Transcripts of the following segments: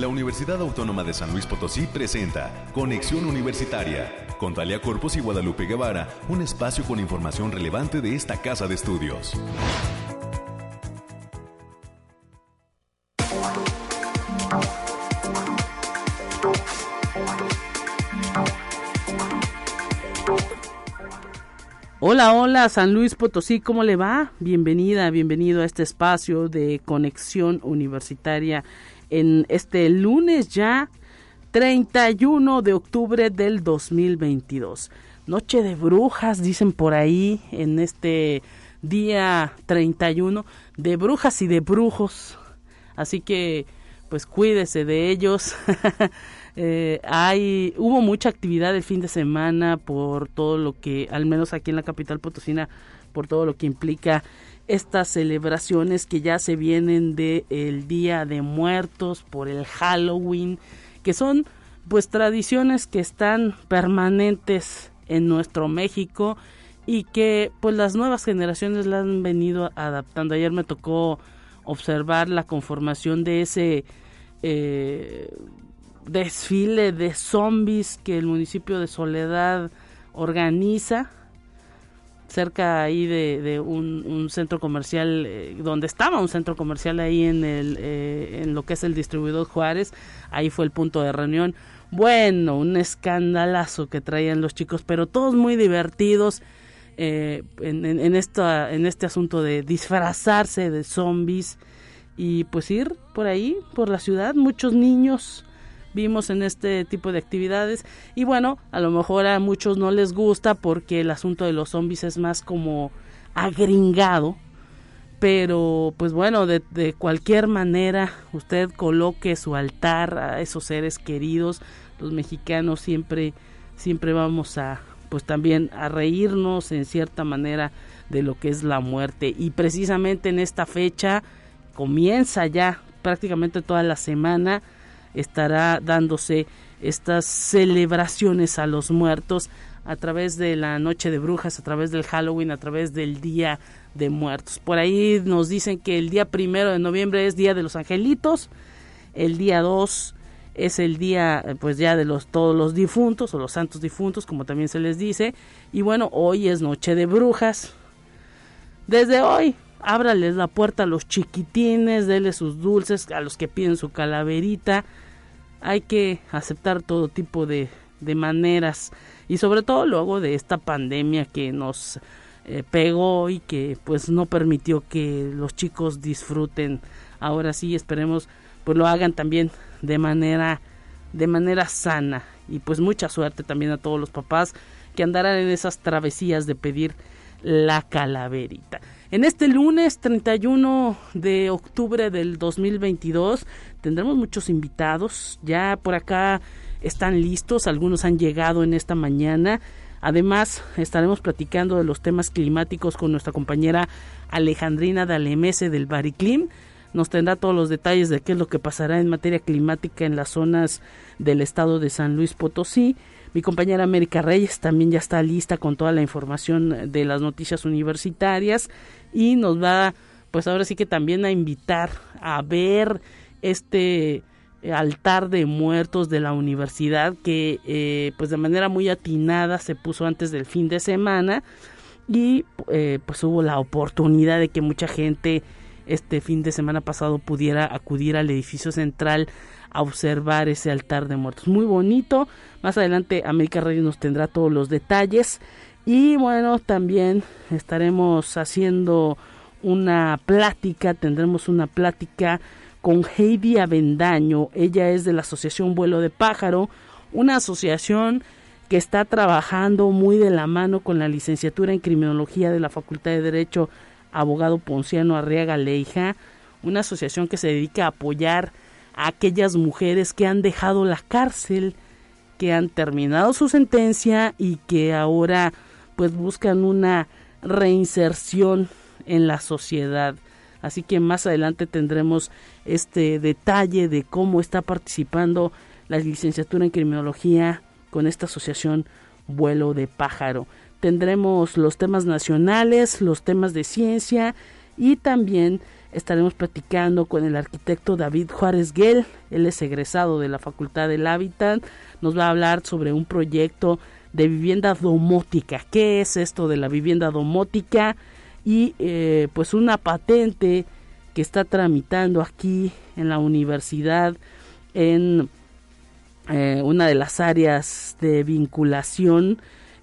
La Universidad Autónoma de San Luis Potosí presenta Conexión Universitaria con Talia Corpus y Guadalupe Guevara, un espacio con información relevante de esta casa de estudios. Hola, hola, San Luis Potosí, ¿cómo le va? Bienvenida, bienvenido a este espacio de conexión universitaria en este lunes ya 31 de octubre del 2022. Noche de brujas, dicen por ahí, en este día 31, de brujas y de brujos. Así que, pues cuídese de ellos. Eh, hay, hubo mucha actividad el fin de semana por todo lo que, al menos aquí en la capital potosina, por todo lo que implica estas celebraciones que ya se vienen del el Día de Muertos, por el Halloween, que son pues tradiciones que están permanentes en nuestro México y que pues las nuevas generaciones la han venido adaptando. Ayer me tocó observar la conformación de ese eh, desfile de zombies que el municipio de Soledad organiza cerca ahí de, un, centro comercial eh, donde estaba un centro comercial ahí en el eh, en lo que es el distribuidor Juárez ahí fue el punto de reunión. Bueno un escandalazo que traían los chicos pero todos muy divertidos eh, en, en, esta, en este asunto de disfrazarse de zombies y pues ir por ahí por la ciudad muchos niños vimos en este tipo de actividades. Y bueno, a lo mejor a muchos no les gusta porque el asunto de los zombies es más como agringado, pero pues bueno, de, de cualquier manera usted coloque su altar a esos seres queridos, los mexicanos siempre siempre vamos a pues también a reírnos en cierta manera de lo que es la muerte. Y precisamente en esta fecha comienza ya prácticamente toda la semana estará dándose estas celebraciones a los muertos a través de la noche de brujas, a través del Halloween, a través del Día de Muertos. Por ahí nos dicen que el día primero de noviembre es Día de los Angelitos, el día 2 es el día pues ya de los todos los difuntos o los santos difuntos como también se les dice y bueno hoy es noche de brujas desde hoy ábrales la puerta a los chiquitines, dele sus dulces, a los que piden su calaverita. Hay que aceptar todo tipo de, de maneras y sobre todo luego de esta pandemia que nos eh, pegó y que pues no permitió que los chicos disfruten. Ahora sí esperemos pues lo hagan también de manera de manera sana y pues mucha suerte también a todos los papás que andarán en esas travesías de pedir la calaverita. En este lunes 31 de octubre del 2022 tendremos muchos invitados. Ya por acá están listos, algunos han llegado en esta mañana. Además, estaremos platicando de los temas climáticos con nuestra compañera Alejandrina Dalemese del Bariclim. Nos tendrá todos los detalles de qué es lo que pasará en materia climática en las zonas del estado de San Luis Potosí. Mi compañera América Reyes también ya está lista con toda la información de las noticias universitarias y nos va, pues ahora sí que también a invitar a ver este altar de muertos de la universidad que eh, pues de manera muy atinada se puso antes del fin de semana y eh, pues hubo la oportunidad de que mucha gente este fin de semana pasado pudiera acudir al edificio central a observar ese altar de muertos. Muy bonito. Más adelante América Reyes nos tendrá todos los detalles. Y bueno, también estaremos haciendo una plática, tendremos una plática con Heidi Avendaño. Ella es de la Asociación Vuelo de Pájaro, una asociación que está trabajando muy de la mano con la licenciatura en Criminología de la Facultad de Derecho Abogado Ponciano Arriaga Leija, una asociación que se dedica a apoyar a aquellas mujeres que han dejado la cárcel, que han terminado su sentencia y que ahora pues buscan una reinserción en la sociedad. Así que más adelante tendremos este detalle de cómo está participando la licenciatura en criminología con esta asociación Vuelo de Pájaro. Tendremos los temas nacionales, los temas de ciencia y también estaremos platicando con el arquitecto David Juárez Guel, él es egresado de la Facultad del Hábitat, nos va a hablar sobre un proyecto de vivienda domótica. ¿Qué es esto de la vivienda domótica? Y eh, pues una patente que está tramitando aquí en la universidad en eh, una de las áreas de vinculación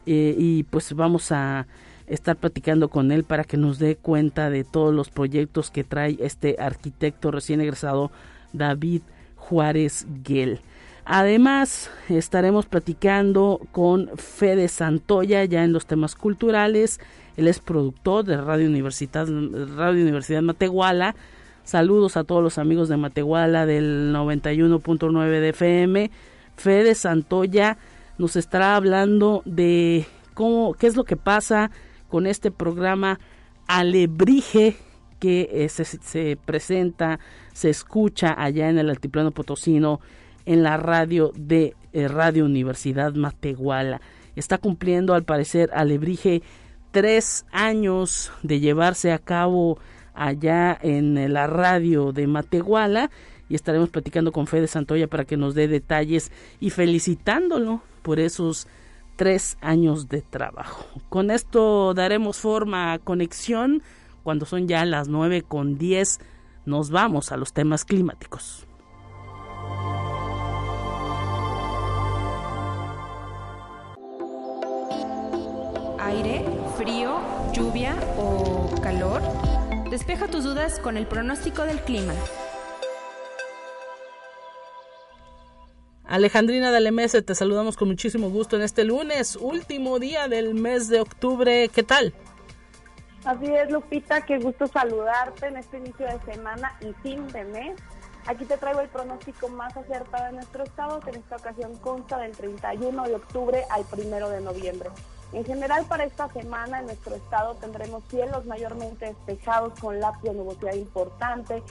eh, y pues vamos a estar platicando con él para que nos dé cuenta de todos los proyectos que trae este arquitecto recién egresado David Juárez Guel. Además, estaremos platicando con Fede Santoya ya en los temas culturales. Él es productor de Radio Universidad, Radio Universidad Matehuala. Saludos a todos los amigos de Matehuala del 91.9 de FM. Fede Santoya nos estará hablando de cómo, qué es lo que pasa con este programa Alebrije que eh, se, presenta, se escucha allá en el altiplano potosino en la radio de eh, Radio Universidad Matehuala. Está cumpliendo al parecer Alebrije tres años de llevarse a cabo allá en la radio de Matehuala y estaremos platicando con Fede Santoya para que nos dé detalles y felicitándolo por esos tres años de trabajo. Con esto daremos forma a conexión. Cuando son ya las nueve con diez, nos vamos a los temas climáticos. Aire, frío, lluvia o calor. Despeja tus dudas con el pronóstico del clima. Alejandrina Dalemese, te saludamos con muchísimo gusto en este lunes, último día del mes de octubre. ¿Qué tal? Así es, Lupita, qué gusto saludarte en este inicio de semana y fin de mes. Aquí te traigo el pronóstico más acertado de nuestro estado, que en esta ocasión consta del 31 de octubre al 1 de noviembre. En general, para esta semana en nuestro estado tendremos cielos mayormente despejados con lápiz de nubosidad importante,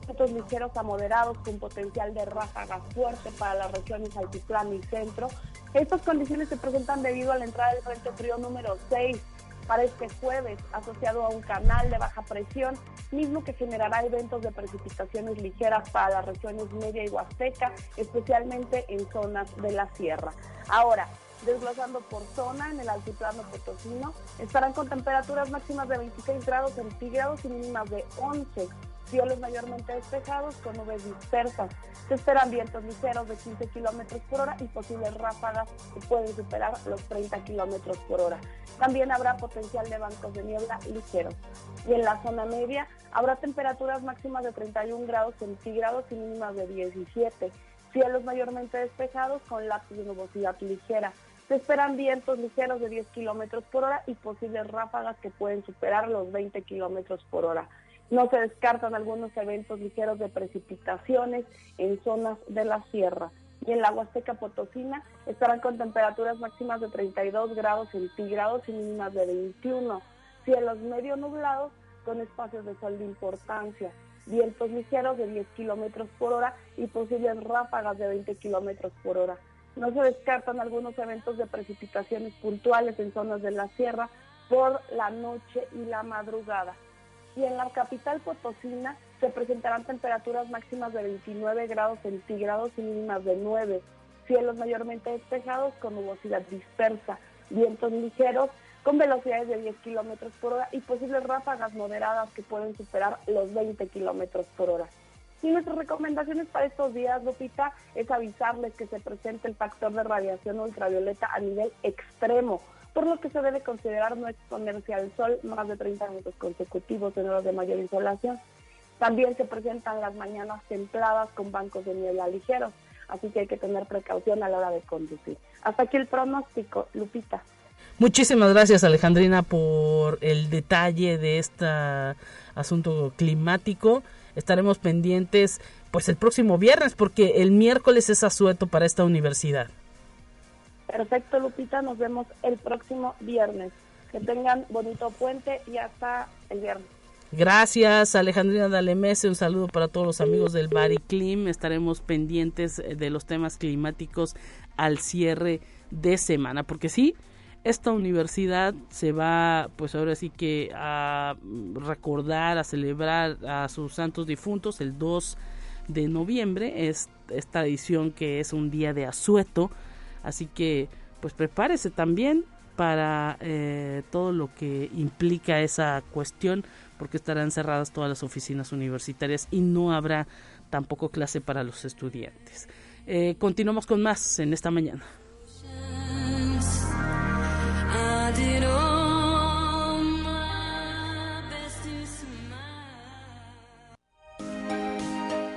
vientos ligeros a moderados con potencial de ráfagas fuerte para las regiones altiplano y centro. Estas condiciones se presentan debido a la entrada del frente frío número 6 para este jueves, asociado a un canal de baja presión, mismo que generará eventos de precipitaciones ligeras para las regiones media y huasteca, especialmente en zonas de la sierra. Ahora, desglosando por zona en el altiplano potosino, estarán con temperaturas máximas de 26 grados centígrados y mínimas de 11 cielos mayormente despejados con nubes dispersas. Se esperan vientos ligeros de 15 kilómetros por hora y posibles ráfagas que pueden superar los 30 kilómetros por hora. También habrá potencial de bancos de niebla ligeros. Y en la zona media habrá temperaturas máximas de 31 grados centígrados y mínimas de 17. Cielos mayormente despejados con lápiz de nubosidad ligera. Se esperan vientos ligeros de 10 kilómetros por hora y posibles ráfagas que pueden superar los 20 kilómetros por hora. No se descartan algunos eventos ligeros de precipitaciones en zonas de la sierra. Y en la Huasteca Potosina estarán con temperaturas máximas de 32 grados centígrados y mínimas de 21. Cielos medio nublados con espacios de sol de importancia. Vientos ligeros de 10 kilómetros por hora y posibles ráfagas de 20 kilómetros por hora. No se descartan algunos eventos de precipitaciones puntuales en zonas de la sierra por la noche y la madrugada y en la capital potosina se presentarán temperaturas máximas de 29 grados centígrados y mínimas de 9, cielos mayormente despejados con nubosidad dispersa, vientos ligeros con velocidades de 10 kilómetros por hora y posibles ráfagas moderadas que pueden superar los 20 kilómetros por hora. Y nuestras recomendaciones para estos días, Lupita, es avisarles que se presente el factor de radiación ultravioleta a nivel extremo por lo que se debe considerar no exponerse al sol más de 30 minutos consecutivos en horas de mayor insolación. También se presentan las mañanas templadas con bancos de niebla ligeros, así que hay que tener precaución a la hora de conducir. Hasta aquí el pronóstico, Lupita. Muchísimas gracias Alejandrina por el detalle de este asunto climático. Estaremos pendientes pues el próximo viernes porque el miércoles es asueto para esta universidad. Perfecto, Lupita. Nos vemos el próximo viernes. Que tengan bonito puente y hasta el viernes. Gracias, Alejandrina Dalemese. Un saludo para todos los amigos del Bariclim. Estaremos pendientes de los temas climáticos al cierre de semana, porque sí, esta universidad se va, pues ahora sí que a recordar, a celebrar a sus santos difuntos el 2 de noviembre, es esta edición que es un día de asueto, así que pues prepárese también para eh, todo lo que implica esa cuestión, porque estarán cerradas todas las oficinas universitarias y no habrá tampoco clase para los estudiantes. Eh, continuamos con más en esta mañana.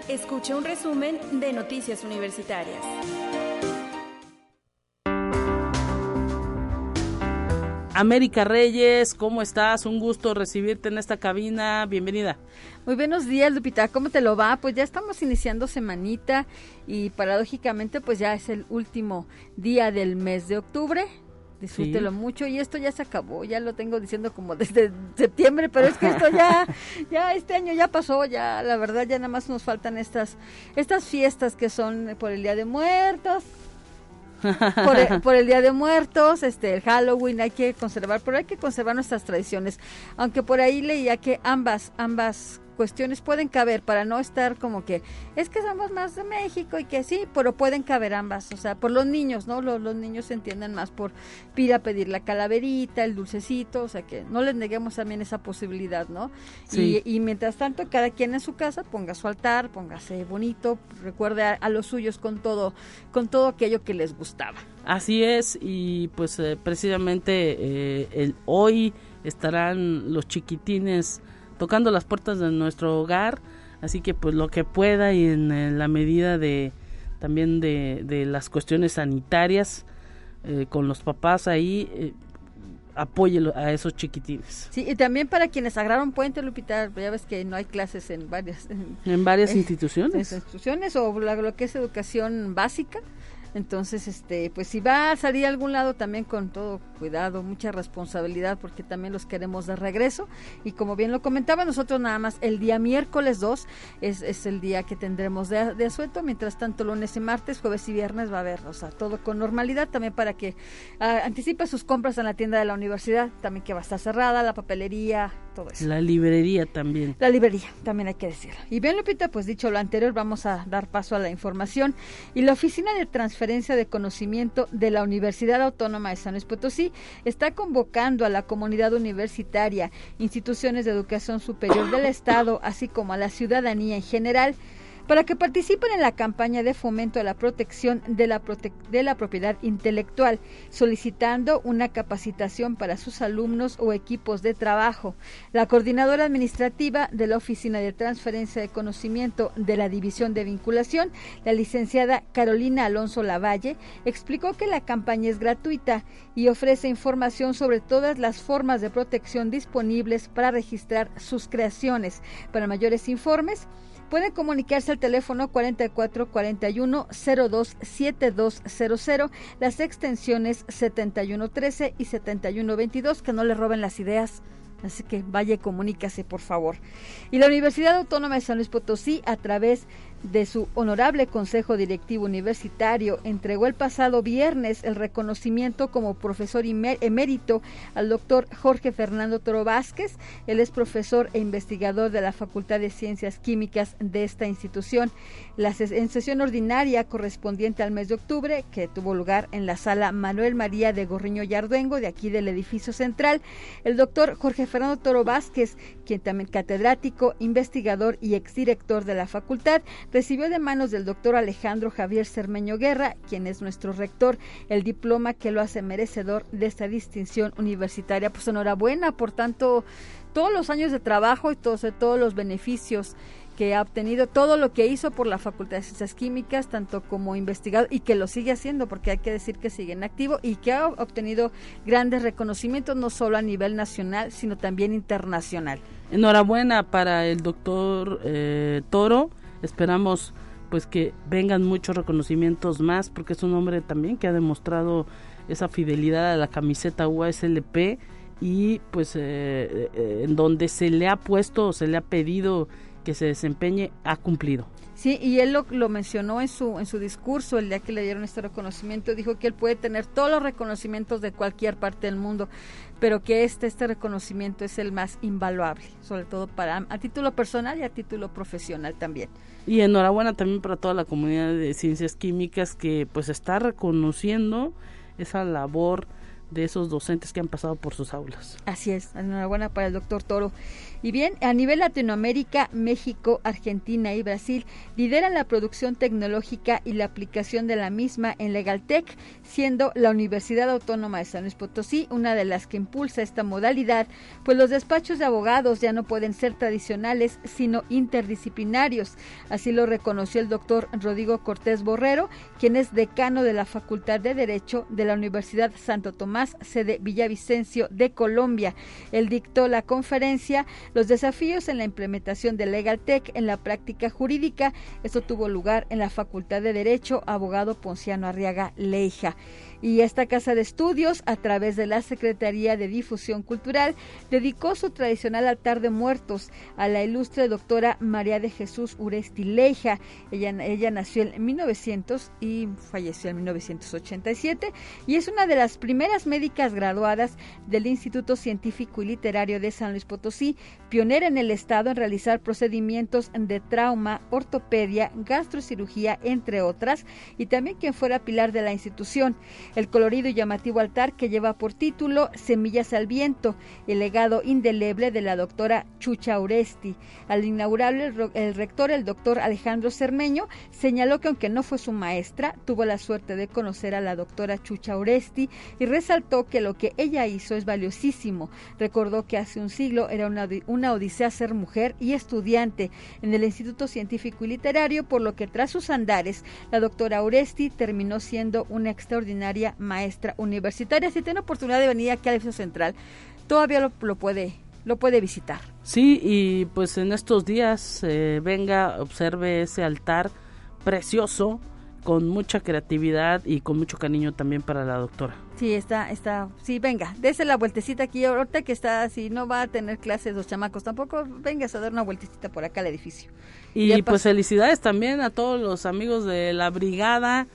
Escucha un resumen de Noticias Universitarias. América Reyes, ¿cómo estás? Un gusto recibirte en esta cabina. Bienvenida. Muy buenos días, Lupita. ¿Cómo te lo va? Pues ya estamos iniciando semanita y paradójicamente pues ya es el último día del mes de octubre. Disfrútelo mucho y esto ya se acabó, ya lo tengo diciendo como desde septiembre, pero es que esto ya, ya este año ya pasó, ya la verdad ya nada más nos faltan estas, estas fiestas que son por el Día de Muertos, por el, Día de Muertos, este, el Halloween hay que conservar, pero hay que conservar nuestras tradiciones. Aunque por ahí leía que ambas, ambas cuestiones pueden caber para no estar como que es que somos más de México y que sí, pero pueden caber ambas, o sea, por los niños, ¿no? Los, los niños se entienden más por pida pedir la calaverita, el dulcecito, o sea, que no les neguemos también esa posibilidad, ¿no? Y, y, mientras tanto, cada quien en su casa ponga su altar, póngase bonito, recuerde a, los suyos con todo, con todo aquello que les gustaba. Así es, y pues eh, precisamente eh, el, hoy estarán los chiquitines tocando las puertas de nuestro hogar, así que pues lo que pueda y en, la medida de también de, de las cuestiones sanitarias eh, con los papás ahí eh, apoye a esos chiquitines. Sí, y también para quienes agarraron puente, Lupita, ya ves que no hay clases en varias... En, varias instituciones. instituciones o lo que es educación básica, entonces, este, pues si va a salir a algún lado también con todo cuidado, mucha responsabilidad, porque también los queremos de regreso. Y como bien lo comentaba, nosotros nada más el día miércoles 2 es, es el día que tendremos de, de, asueto. Mientras tanto, lunes y martes, jueves y viernes va a haber, o sea, todo con normalidad también para que uh, anticipe sus compras en la tienda de la universidad, también que va a estar cerrada, la papelería, todo eso. La librería también. La librería, también hay que decirlo. Y bien, Lupita, pues dicho lo anterior, vamos a dar paso a la información. Y la Oficina de Transferencia de Conocimiento de la Universidad Autónoma de San Luis Potosí está convocando a la comunidad universitaria, instituciones de educación superior del Estado, así como a la ciudadanía en general, para que participen en la campaña de fomento a la protección de la, de la propiedad intelectual, solicitando una capacitación para sus alumnos o equipos de trabajo. La coordinadora administrativa de la Oficina de Transferencia de Conocimiento de la División de Vinculación, la licenciada Carolina Alonso Lavalle, explicó que la campaña es gratuita y ofrece información sobre todas las formas de protección disponibles para registrar sus creaciones. Para mayores informes, Pueden comunicarse al teléfono 4441 027200, las extensiones 7113 y 7122, que no le roben las ideas. Así que vaya y comunícase, por favor. Y la Universidad Autónoma de San Luis Potosí, a través de su honorable Consejo Directivo Universitario entregó el pasado viernes el reconocimiento como profesor emérito al doctor Jorge Fernando Toro Vázquez. Él es profesor e investigador de la Facultad de Ciencias Químicas de esta institución. La en sesión ordinaria correspondiente al mes de octubre, que tuvo lugar en la sala Manuel María de Gorriño Yarduengo, de aquí del edificio central, el doctor Jorge Fernando Toro Vázquez, quien también catedrático, investigador y exdirector de la facultad, recibió de manos del doctor Alejandro Javier Cermeño Guerra, quien es nuestro rector, el diploma que lo hace merecedor de esta distinción universitaria. Pues enhorabuena por tanto todos los años de trabajo y todos, todos los beneficios que ha obtenido todo lo que hizo por la Facultad de Ciencias Químicas, tanto como investigado y que lo sigue haciendo, porque hay que decir que sigue en activo y que ha obtenido grandes reconocimientos no solo a nivel nacional, sino también internacional. Enhorabuena para el doctor eh, Toro Esperamos pues que vengan muchos reconocimientos más porque es un hombre también que ha demostrado esa fidelidad a la camiseta UASLP y pues eh, eh, en donde se le ha puesto se le ha pedido que se desempeñe ha cumplido. Sí, y él lo, lo, mencionó en su, en su discurso el día que le dieron este reconocimiento, dijo que él puede tener todos los reconocimientos de cualquier parte del mundo, pero que este, este reconocimiento es el más invaluable, sobre todo para a título personal y a título profesional también. Y enhorabuena también para toda la comunidad de ciencias químicas que pues está reconociendo esa labor de esos docentes que han pasado por sus aulas. Así es, enhorabuena para el doctor Toro. Y bien, a nivel Latinoamérica, México, Argentina y Brasil lideran la producción tecnológica y la aplicación de la misma en Legaltech, siendo la Universidad Autónoma de San Luis Potosí una de las que impulsa esta modalidad, pues los despachos de abogados ya no pueden ser tradicionales, sino interdisciplinarios. Así lo reconoció el doctor Rodrigo Cortés Borrero, quien es decano de la Facultad de Derecho de la Universidad Santo Tomás, sede Villavicencio de Colombia. Él dictó la conferencia los desafíos en la implementación de LegalTech en la práctica jurídica. Esto tuvo lugar en la Facultad de Derecho, abogado Ponciano Arriaga Leija. Y esta casa de estudios, a través de la Secretaría de Difusión Cultural, dedicó su tradicional altar de muertos a la ilustre doctora María de Jesús Uresti Leija. Ella, ella nació en 1900 y falleció en 1987 y es una de las primeras médicas graduadas del Instituto Científico y Literario de San Luis Potosí, pionera en el estado en realizar procedimientos de trauma, ortopedia, gastrocirugía, entre otras, y también quien fuera pilar de la institución. El colorido y llamativo altar que lleva por título Semillas al viento, el legado indeleble de la doctora Chucha Uresti. Al inaugurar el, rector, el doctor Alejandro Cermeño, señaló que aunque no fue su maestra, tuvo la suerte de conocer a la doctora Chucha Uresti y resaltó que lo que ella hizo es valiosísimo. Recordó que hace un siglo era una, una odisea ser mujer y estudiante en el Instituto Científico y Literario, por lo que tras sus andares, la doctora Uresti terminó siendo una extraordinaria maestra universitaria. Si tiene oportunidad de venir aquí al edificio central, todavía lo, lo, puede lo puede visitar. Sí, y pues en estos días eh, venga, observe ese altar precioso con mucha creatividad y con mucho cariño también para la doctora. Sí, está, está, sí, venga, dése la vueltecita aquí, ahorita que está así, no va a tener clases los chamacos, tampoco vengas a dar una vueltecita por acá al edificio. Y pues felicidades también a todos los amigos de la brigada,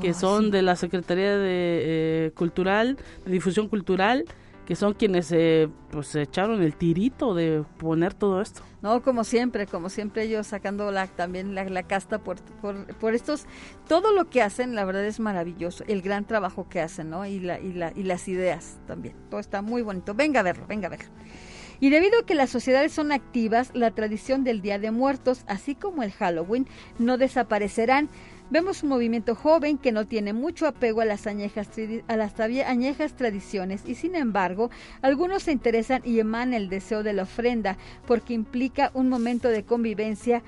que oh, son sí. de la Secretaría de eh, Cultural, de Difusión Cultural, que son quienes eh, pues echaron el tirito de poner todo esto. No, como siempre, como siempre ellos sacando la, también la, la casta por, por, por, estos, todo lo que hacen, la verdad es maravilloso, el gran trabajo que hacen, ¿no? Y, la, y, la, y las ideas también, todo está muy bonito. Venga a verlo, venga a verlo. Y debido a que las sociedades son activas, la tradición del Día de Muertos, así como el Halloween, no desaparecerán. Vemos un movimiento joven que no tiene mucho apego a las añejas, a las añejas tradiciones y sin embargo algunos se interesan y emanan el deseo de la ofrenda porque implica un momento de convivencia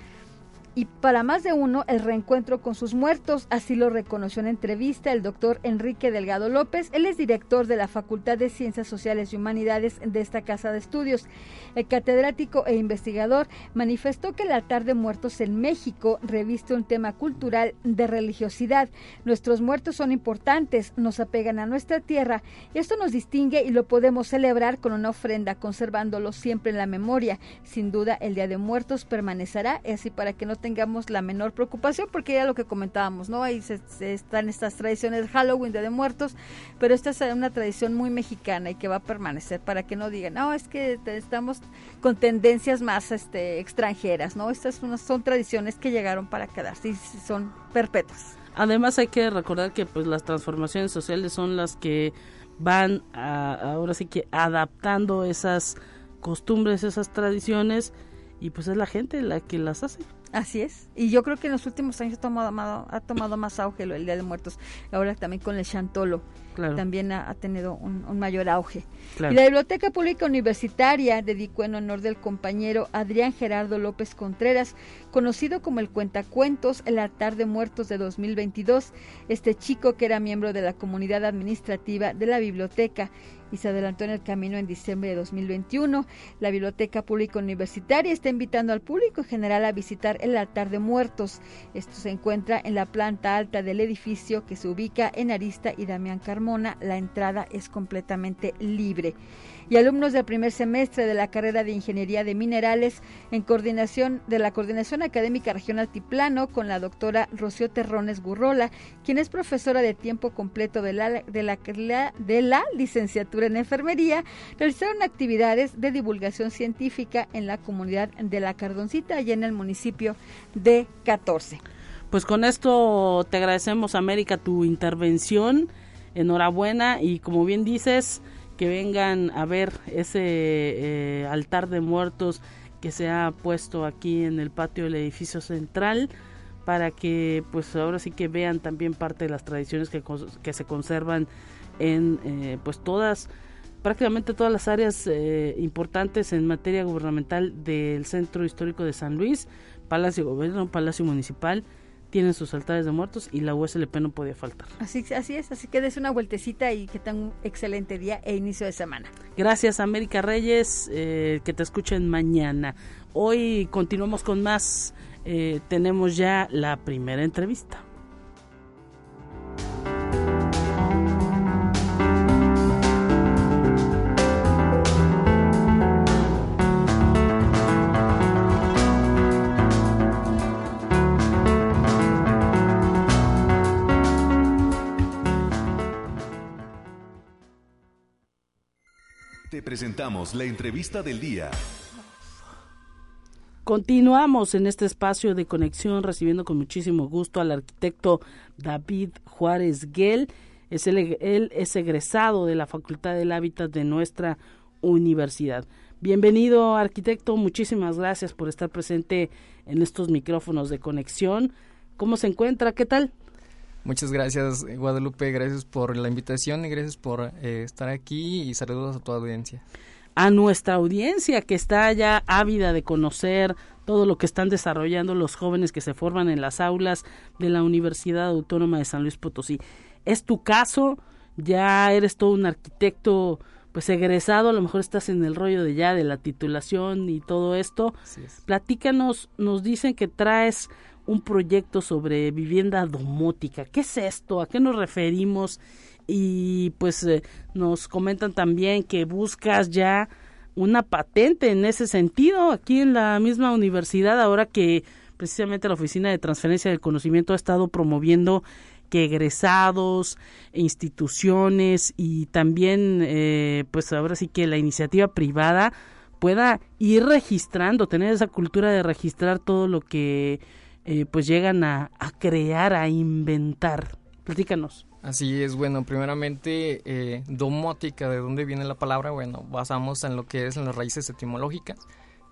y para más de uno el reencuentro con sus muertos. Así lo reconoció en entrevista el doctor Enrique Delgado López. Él es director de la Facultad de Ciencias Sociales y Humanidades de esta casa de estudios. El catedrático e investigador manifestó que el altar de muertos en México reviste un tema cultural de religiosidad. Nuestros muertos son importantes, nos apegan a nuestra tierra. Esto nos distingue y lo podemos celebrar con una ofrenda, conservándolo siempre en la memoria. Sin duda, el Día de Muertos permanecerá así para que no tengamos la menor preocupación, porque ya lo que comentábamos, ¿no? Ahí se, están estas tradiciones de Halloween, de Muertos, pero esta es una tradición muy mexicana y que va a permanecer para que no digan, no, es que estamos con tendencias más este, extranjeras, ¿no? Estas son, son tradiciones que llegaron para quedarse y son perpetuas. Además hay que recordar que pues las transformaciones sociales son las que van a, ahora sí que adaptando esas costumbres, esas tradiciones y pues es la gente la que las hace. Así es. Y yo creo que en los últimos años ha tomado, ha tomado más auge el Día de Muertos. Ahora también con el Chantolo. Claro. También ha, ha tenido un, un, mayor auge. Claro. Y la Biblioteca Pública Universitaria dedicó en honor del compañero Adrián Gerardo López Contreras, conocido como el Cuentacuentos, el altar de muertos de 2022. Este chico que era miembro de la comunidad administrativa de la biblioteca y se adelantó en el camino en diciembre de 2021. La Biblioteca Pública Universitaria está invitando al público en general a visitar el altar de muertos. Esto se encuentra en la planta alta del edificio que se ubica en Arista y Damián Carmona la entrada es completamente libre y alumnos del primer semestre de la carrera de Ingeniería de Minerales en coordinación de la Coordinación Académica Regional Tiplano con la doctora Rocío Terrones Gurrola, quien es profesora de tiempo completo de la, de la, de la licenciatura en enfermería, realizaron actividades de divulgación científica en la comunidad de La Cardoncita y en el municipio de 14. Pues con esto te agradecemos América tu intervención, enhorabuena y como bien dices, que vengan a ver ese eh, altar de muertos que se ha puesto aquí en el patio del edificio central para que pues ahora sí que vean también parte de las tradiciones que, que se conservan en eh, pues todas prácticamente todas las áreas eh, importantes en materia gubernamental del centro histórico de San Luis Palacio de Gobierno Palacio Municipal tienen sus altares de muertos y la USLP no podía faltar. Así, así es, así que des una vueltecita y que tengan un excelente día e inicio de semana. Gracias América Reyes, eh, que te escuchen mañana. Hoy continuamos con más, eh, tenemos ya la primera entrevista. Presentamos la entrevista del día. Continuamos en este espacio de conexión recibiendo con muchísimo gusto al arquitecto David Juárez Guel. Es él es egresado de la Facultad del Hábitat de nuestra universidad. Bienvenido arquitecto, muchísimas gracias por estar presente en estos micrófonos de conexión. ¿Cómo se encuentra? ¿Qué tal? Muchas gracias Guadalupe, gracias por la invitación y gracias por eh, estar aquí y saludos a tu audiencia. A nuestra audiencia que está ya ávida de conocer todo lo que están desarrollando los jóvenes que se forman en las aulas de la Universidad Autónoma de San Luis Potosí. ¿Es tu caso? ¿Ya eres todo un arquitecto pues egresado? A lo mejor estás en el rollo de ya de la titulación y todo esto. Platícanos, nos dicen que traes un proyecto sobre vivienda domótica. ¿Qué es esto? ¿A qué nos referimos? Y pues eh, nos comentan también que buscas ya una patente en ese sentido aquí en la misma universidad ahora que precisamente la Oficina de Transferencia del Conocimiento ha estado promoviendo que egresados, instituciones y también eh, pues ahora sí que la iniciativa privada pueda ir registrando, tener esa cultura de registrar todo lo que eh, pues llegan a, crear, a inventar. Platícanos. Así es, bueno, primeramente, eh, domótica, ¿de dónde viene la palabra? Bueno, basamos en lo que es en las raíces etimológicas,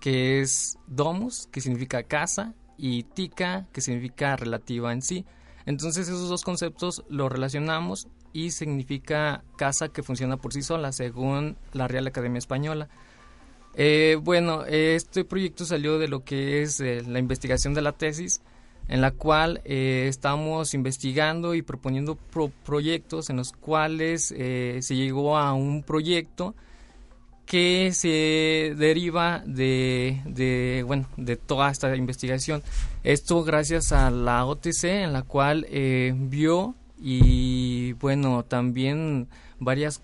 que es domus, que significa casa, y tica, que significa relativa en sí. Entonces esos dos conceptos los relacionamos y significa casa que funciona por sí sola, según la Real Academia Española. Eh, bueno, este proyecto salió de lo que es eh, la investigación de la tesis, en la cual eh, estamos investigando y proponiendo proyectos en los cuales se llegó a un proyecto que se deriva de, de, bueno, de toda esta investigación. Esto gracias a la OTC, en la cual vio y, bueno, también varias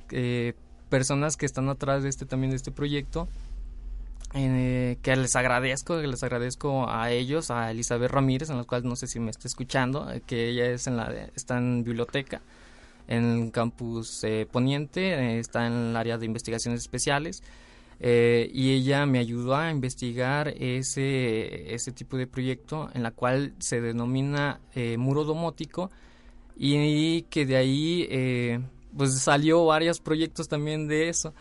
personas que están atrás de este también de este proyecto eh, que les agradezco, que les agradezco a ellos, a Elizabeth Ramírez, en la cual no sé si me está escuchando, eh, que ella es en la, está en biblioteca, en campus eh, Poniente, está en el área de investigaciones especiales, y ella me ayudó a investigar ese, ese tipo de proyecto, en la cual se denomina muro domótico, y, que de ahí pues salió varios proyectos también de eso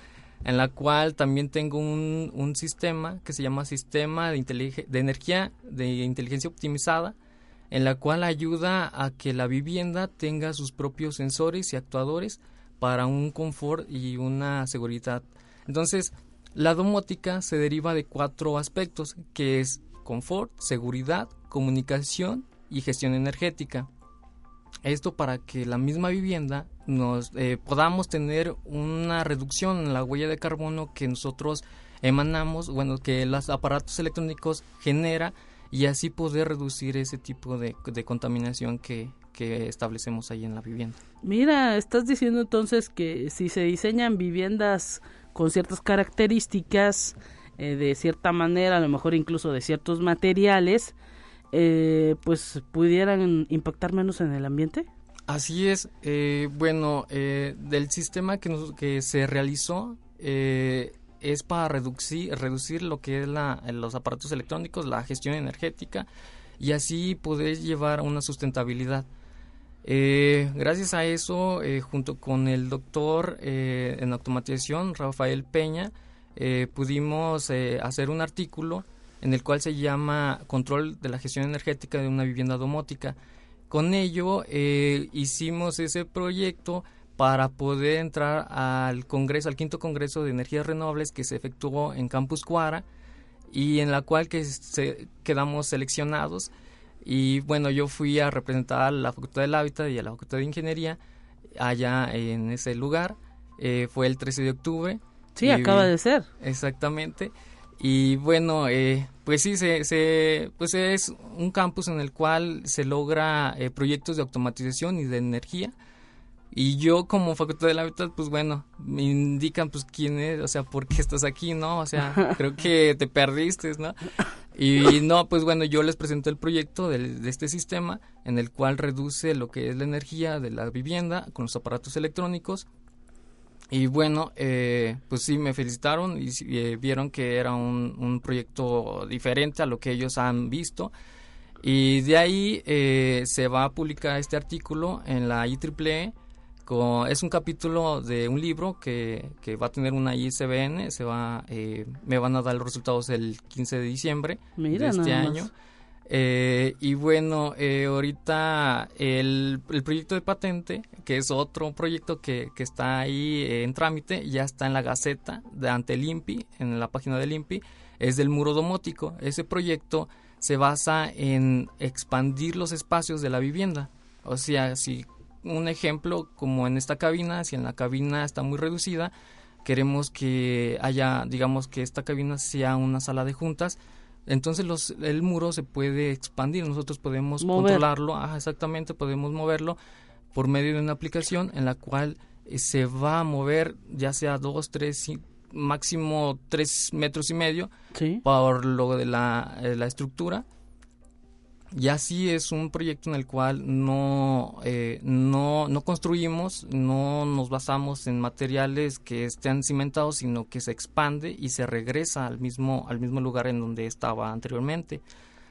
en la cual también tengo un, sistema que se llama Sistema de, de Energía de Inteligencia Optimizada, en la cual ayuda a que la vivienda tenga sus propios sensores y actuadores para un confort y una seguridad. Entonces, la domótica se deriva de cuatro aspectos, que es confort, seguridad, comunicación y gestión energética. Esto para que la misma vivienda nos eh, podamos tener una reducción en la huella de carbono que nosotros emanamos, bueno, que los aparatos electrónicos genera y así poder reducir ese tipo de, contaminación que, establecemos ahí en la vivienda. Mira, estás diciendo entonces que si se diseñan viviendas con ciertas características, eh, de cierta manera, a lo mejor incluso de ciertos materiales, eh, pues pudieran impactar menos en el ambiente. Así es. Eh, bueno, del sistema que, que se realizó es para reducir, reducir lo que es la, los aparatos electrónicos, la gestión energética y así poder llevar una sustentabilidad. Eh, gracias a eso, eh, junto con el doctor eh, en automatización, Rafael Peña, pudimos hacer un artículo en el cual se llama Control de la gestión energética de una vivienda domótica. Con ello hicimos ese proyecto para poder entrar al Congreso, al quinto Congreso de Energías Renovables que se efectuó en Campus Cuara y en la cual que se, quedamos seleccionados y bueno, yo fui a representar a la Facultad del Hábitat y a la Facultad de Ingeniería allá en ese lugar. Eh, fue el 13 de octubre. Sí, acaba de ser. Exactamente. Y bueno, eh, pues sí, se, se, pues es un campus en el cual se logra eh, proyectos de automatización y de energía y yo como facultad del hábitat, pues bueno, me indican pues quién es, o sea, por qué estás aquí, ¿no? O sea, creo que te perdiste, ¿no? Y no, pues bueno, yo les presento el proyecto de, este sistema en el cual reduce lo que es la energía de la vivienda con los aparatos electrónicos. Y bueno, eh, pues sí, me felicitaron y eh, vieron que era un, un, proyecto diferente a lo que ellos han visto. Y de ahí eh, se va a publicar este artículo en la IEEE es un capítulo de un libro que, que va a tener una ISBN, se va, eh, me van a dar los resultados el 15 de diciembre de este año. Eh, y bueno, eh, ahorita el, el, proyecto de patente, que es otro proyecto que, que está ahí en trámite, ya está en la Gaceta de ante el INPI, en la página del INPI, es del muro domótico. Ese proyecto se basa en expandir los espacios de la vivienda. O sea, si un ejemplo como en esta cabina, si en la cabina está muy reducida, queremos que haya, digamos que esta cabina sea una sala de juntas, entonces los, el muro se puede expandir, nosotros podemos controlarlo, exactamente, podemos moverlo por medio de una aplicación en la cual eh, se va a mover ya sea dos, tres, máximo tres metros y medio por lo de la, eh, la estructura y así es un proyecto en el cual no, eh, no, no construimos, no nos basamos en materiales que estén cimentados, sino que se expande y se regresa al mismo, al mismo lugar en donde estaba anteriormente.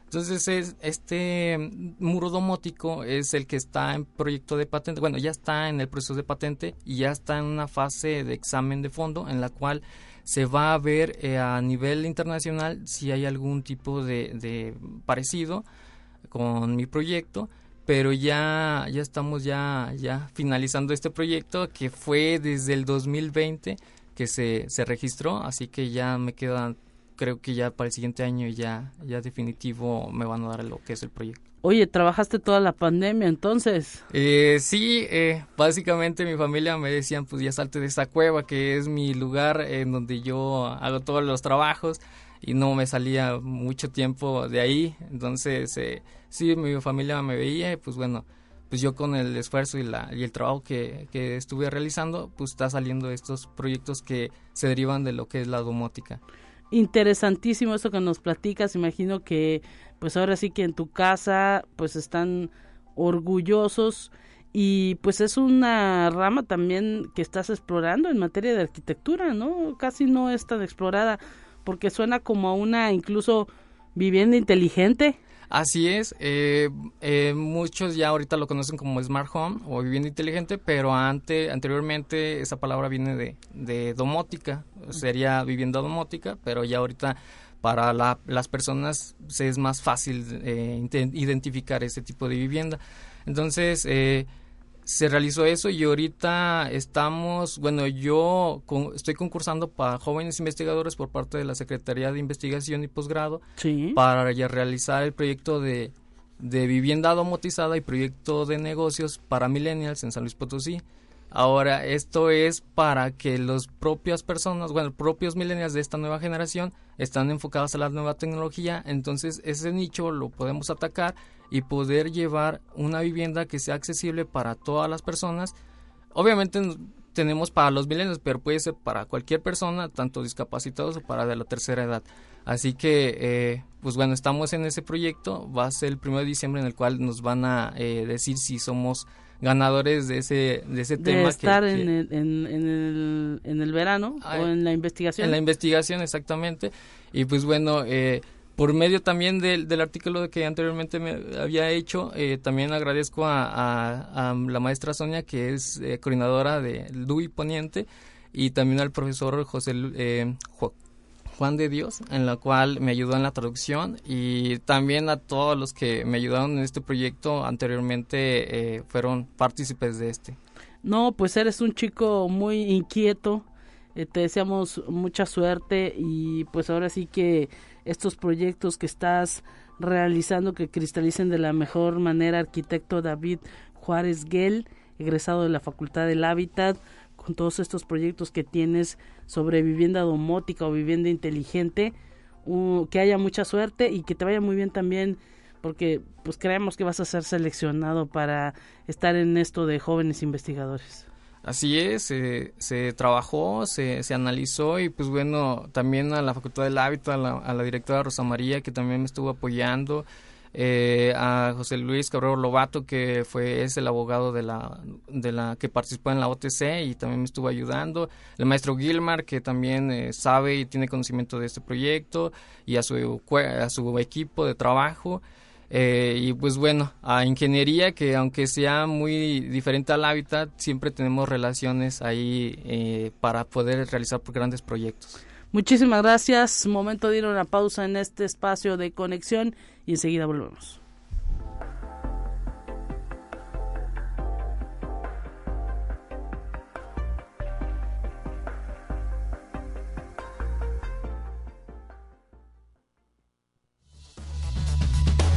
Entonces, es, este muro domótico es el que está en proyecto de patente, bueno, ya está en el proceso de patente y ya está en una fase de examen de fondo en la cual se va a ver eh, a nivel internacional si hay algún tipo de, de parecido con mi proyecto, pero ya, ya estamos ya, ya finalizando este proyecto que fue desde el 2020 que se, se registró, así que ya me quedan, creo que ya para el siguiente año ya, ya definitivo me van a dar lo que es el proyecto. Oye, ¿trabajaste toda la pandemia entonces? Eh, sí, eh, básicamente mi familia me decían, pues ya salte de esa cueva, que es mi lugar en donde yo hago todos los trabajos y no me salía mucho tiempo de ahí. Entonces, eh, sí, mi familia me veía y pues bueno, pues yo con el esfuerzo y, la, y el trabajo que, que estuve realizando, pues está saliendo estos proyectos que se derivan de lo que es la domótica. Interesantísimo eso que nos platicas, imagino que pues ahora sí que en tu casa pues están orgullosos y pues es una rama también que estás explorando en materia de arquitectura, ¿no? Casi no es tan explorada porque suena como a una incluso vivienda inteligente. Así es, eh, eh, muchos ya ahorita lo conocen como smart home o vivienda inteligente, pero ante, anteriormente esa palabra viene de, de domótica, sería vivienda domótica, pero ya ahorita para las personas es más fácil eh, identificar ese tipo de vivienda. Entonces, eh, se realizó eso y ahorita estamos, bueno, yo estoy concursando para jóvenes investigadores por parte de la Secretaría de Investigación y Posgrado para ya realizar el proyecto de, de vivienda domotizada y proyecto de negocios para millennials en San Luis Potosí. Ahora, esto es para que las propias personas, bueno, propios millennials de esta nueva generación están enfocados a la nueva tecnología, entonces ese nicho lo podemos atacar y poder llevar una vivienda que sea accesible para todas las personas. Obviamente tenemos para los millennials, pero puede ser para cualquier persona, tanto discapacitados o para de la tercera edad. Así que, eh, pues bueno, estamos en ese proyecto. Va a ser el 1 de diciembre en el cual nos van a eh, decir si somos ganadores de ese, de ese tema. estar en, el, en, el, en el verano o en la investigación. En la investigación, exactamente. Y pues bueno, eh, por medio también del, del, artículo que anteriormente me había hecho, eh, también agradezco a, la maestra Sonia, que es eh, coordinadora del DUI Poniente, y también al profesor José eh, Juan de Dios, en la cual me ayudó en la traducción, y también a todos los que me ayudaron en este proyecto anteriormente fueron partícipes de este. No, pues eres un chico muy inquieto, te deseamos mucha suerte y pues ahora sí que estos proyectos que estás realizando que cristalicen de la mejor manera arquitecto David Juárez Guel, egresado de la Facultad del Hábitat, con todos estos proyectos que tienes sobre vivienda domótica o vivienda inteligente, que haya mucha suerte y que te vaya muy bien también porque pues creemos que vas a ser seleccionado para estar en esto de jóvenes investigadores. Así es, se trabajó, se, se, analizó y pues bueno, también a la Facultad del Hábito, a la, directora Rosa María que también me estuvo apoyando, eh, a José Luis Cabrero Lobato que fue es el abogado de la de la que participó en la OTC y también me estuvo ayudando el maestro Gilmar que también eh, sabe y tiene conocimiento de este proyecto y a su a su equipo de trabajo eh, y pues bueno, a ingeniería que aunque sea muy diferente al hábitat, siempre tenemos relaciones ahí eh, para poder realizar grandes proyectos. Muchísimas gracias. Momento de ir a una pausa en este espacio de conexión y enseguida volvemos.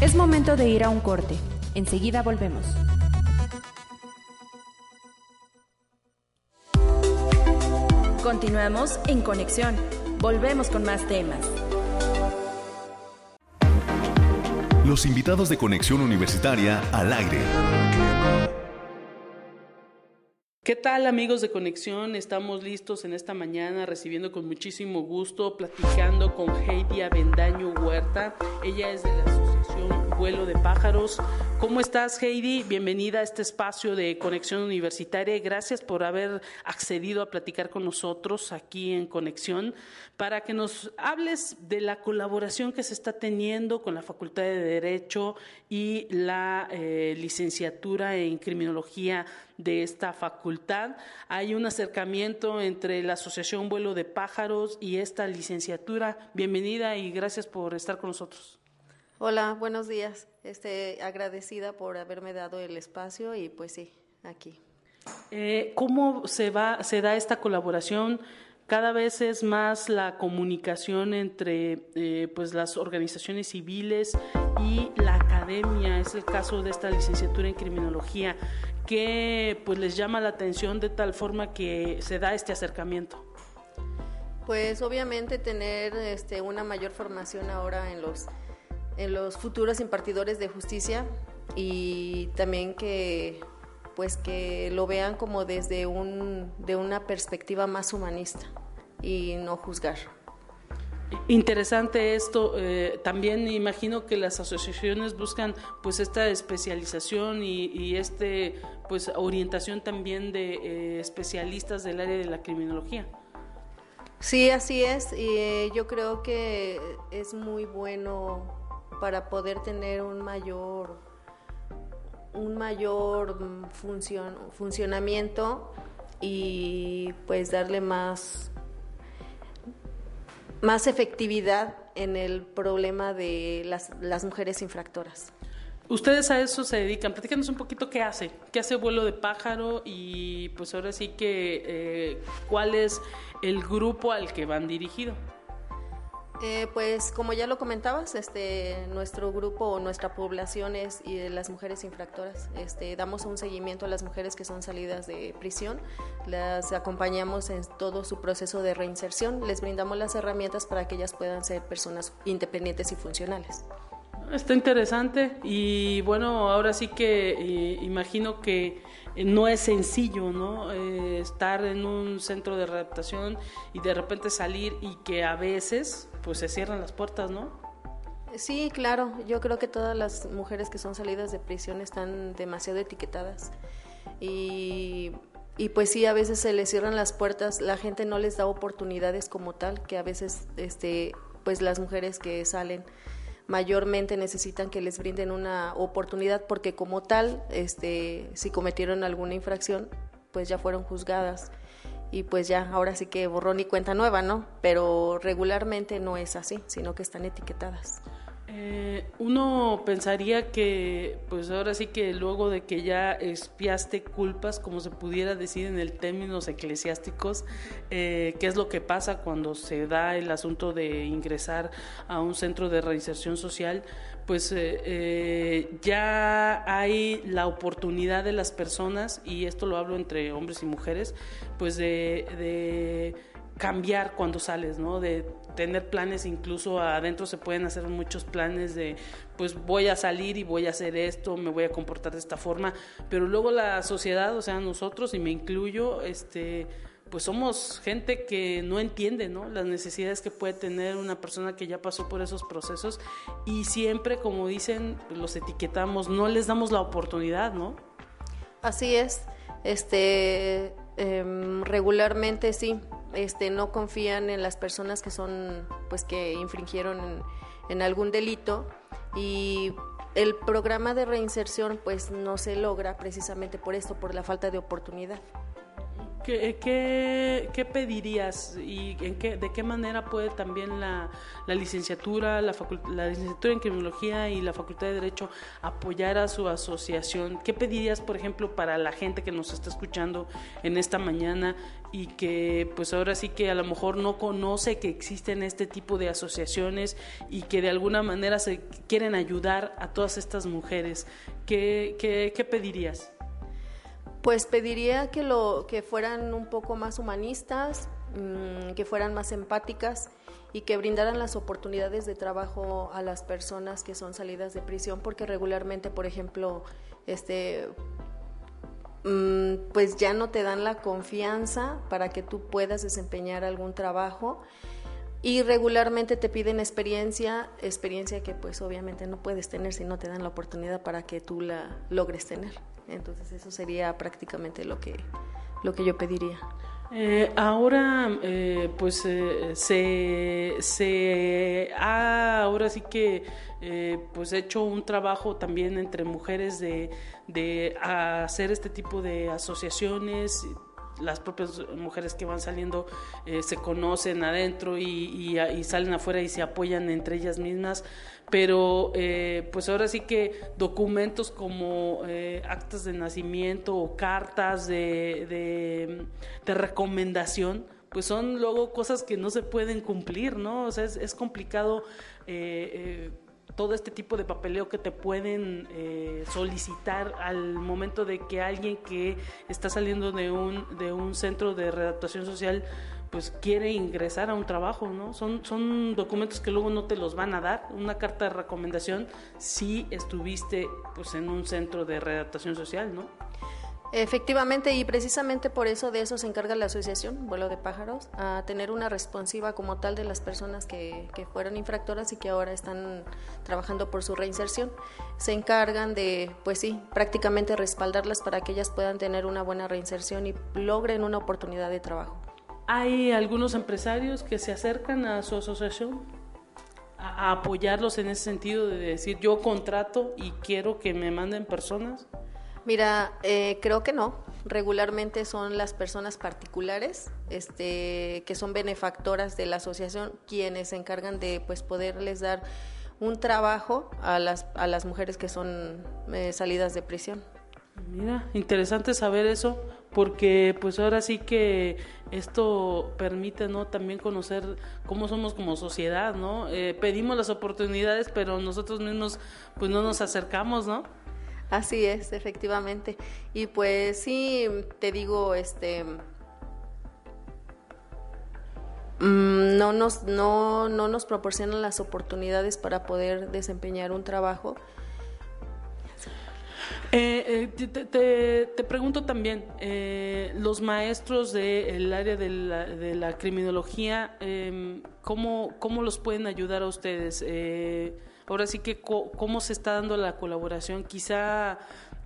Es momento de ir a un corte. Enseguida volvemos. Continuamos en conexión. Volvemos con más temas. Los invitados de Conexión Universitaria al aire. ¿Qué tal amigos de Conexión? Estamos listos en esta mañana recibiendo con muchísimo gusto, platicando con Heidi Avendaño Huerta. Ella es de la Asociación Vuelo de Pájaros. ¿Cómo estás Heidi? Bienvenida a este espacio de Conexión Universitaria. Gracias por haber accedido a platicar con nosotros aquí en Conexión para que nos hables de la colaboración que se está teniendo con la Facultad de Derecho y la eh, licenciatura en Criminología de esta facultad. Hay un acercamiento entre la Asociación Vuelo de Pájaros y esta licenciatura. Bienvenida y gracias por estar con nosotros. Hola, buenos días. Este, agradecida por haberme dado el espacio y pues sí, aquí. Eh, ¿Cómo se va, se da esta colaboración? Cada vez es más la comunicación entre eh, pues las organizaciones civiles y la academia. Es el caso de esta licenciatura en criminología que pues les llama la atención de tal forma que se da este acercamiento? Pues obviamente tener este, una mayor formación ahora en los, en los futuros impartidores de justicia y también que pues que lo vean como desde un, de una perspectiva más humanista y no juzgar. Interesante esto. Eh, también imagino que las asociaciones buscan pues esta especialización y, y este pues orientación también de eh, especialistas del área de la criminología. Sí, así es. Y eh, yo creo que es muy bueno para poder tener un mayor un mayor mm, funcionamiento y pues darle más más efectividad en el problema de las, las mujeres infractoras. Ustedes a eso se dedican. Platícanos un poquito qué hace, qué hace vuelo de pájaro y pues ahora sí que eh, cuál es el grupo al que van dirigido. Eh, pues como ya lo comentabas, este, nuestro grupo o nuestra población es y las mujeres infractoras. Este, damos un seguimiento a las mujeres que son salidas de prisión, las acompañamos en todo su proceso de reinserción, les brindamos las herramientas para que ellas puedan ser personas independientes y funcionales. Está interesante y bueno, ahora sí que eh, imagino que eh, no es sencillo, ¿no? Eh, estar en un centro de readaptación y de repente salir y que a veces pues se cierran las puertas, ¿no? Sí, claro. Yo creo que todas las mujeres que son salidas de prisión están demasiado etiquetadas y, y pues sí, a veces se les cierran las puertas. La gente no les da oportunidades como tal, que a veces, este, pues las mujeres que salen mayormente necesitan que les brinden una oportunidad porque como tal, este, si cometieron alguna infracción, pues ya fueron juzgadas y pues ya ahora sí que borrón y cuenta nueva, ¿no? Pero regularmente no es así, sino que están etiquetadas. Eh, uno pensaría que, pues ahora sí que luego de que ya expiaste culpas, como se pudiera decir en el términos eclesiásticos, eh, qué es lo que pasa cuando se da el asunto de ingresar a un centro de reinserción social, pues eh, ya hay la oportunidad de las personas, y esto lo hablo entre hombres y mujeres, pues de, de cambiar cuando sales, ¿no? De tener planes, incluso adentro se pueden hacer muchos planes de, pues voy a salir y voy a hacer esto, me voy a comportar de esta forma, pero luego la sociedad, o sea, nosotros, y me incluyo, este pues somos gente que no entiende ¿no? las necesidades que puede tener una persona que ya pasó por esos procesos y siempre, como dicen, los etiquetamos, no les damos la oportunidad, ¿no? Así es, este, eh, regularmente sí, este, no confían en las personas que son, pues que infringieron en, algún delito y el programa de reinserción pues no se logra precisamente por esto, por la falta de oportunidad. ¿Qué, qué, qué pedirías y en de qué manera puede también la, la licenciatura, la, la licenciatura en criminología y la facultad de derecho apoyar a su asociación? ¿Qué pedirías, por ejemplo, para la gente que nos está escuchando en esta mañana y que pues ahora sí que a lo mejor no conoce que existen este tipo de asociaciones y que de alguna manera se quieren ayudar a todas estas mujeres? ¿Qué, qué, qué pedirías? Pues pediría que, lo, que fueran un poco más humanistas, mmm, que fueran más empáticas y que brindaran las oportunidades de trabajo a las personas que son salidas de prisión, porque regularmente, por ejemplo, este, mmm, pues ya no te dan la confianza para que tú puedas desempeñar algún trabajo y regularmente te piden experiencia, experiencia que pues obviamente no puedes tener si no te dan la oportunidad para que tú la logres tener. Entonces eso sería prácticamente lo que, lo que yo pediría. Eh, ahora, eh, pues eh, se, se, ha ahora sí que eh, pues hecho un trabajo también entre mujeres de, de hacer este tipo de asociaciones las propias mujeres que van saliendo eh, se conocen adentro y, y, y, salen afuera y se apoyan entre ellas mismas, pero eh, pues ahora sí que documentos como eh, actas de nacimiento o cartas de, de, recomendación, pues son luego cosas que no se pueden cumplir, ¿no? O sea, es, complicado. Eh, todo este tipo de papeleo que te pueden eh, solicitar al momento de que alguien que está saliendo de un, de un centro de redactación social pues quiere ingresar a un trabajo, ¿no? Son, son documentos que luego no te los van a dar, una carta de recomendación si estuviste pues en un centro de redactación social, ¿no? Efectivamente, y precisamente por eso de eso se encarga la asociación Vuelo de Pájaros, a tener una responsiva como tal de las personas que, que fueron infractoras y que ahora están trabajando por su reinserción. Se encargan de, pues sí, prácticamente respaldarlas para que ellas puedan tener una buena reinserción y logren una oportunidad de trabajo. ¿Hay algunos empresarios que se acercan a su asociación? A, a apoyarlos en ese sentido de decir yo contrato y quiero que me manden personas? Mira, eh, creo que no. Regularmente son las personas particulares, este, que son benefactoras de la asociación, quienes se encargan de, pues, poderles dar un trabajo a las a las mujeres que son eh, salidas de prisión. Mira, interesante saber eso, porque pues ahora sí que esto permite no también conocer cómo somos como sociedad no eh, pedimos las oportunidades pero nosotros mismos pues no nos acercamos no así es efectivamente. Y pues sí te digo este mm, no nos no no nos proporcionan las oportunidades para poder desempeñar un trabajo eh, eh, te, pregunto también, eh, los maestros del área de la, de la criminología, em, ¿cómo, ¿cómo, los pueden ayudar a ustedes? ahora sí que, ¿cómo se está dando la colaboración? Quizá,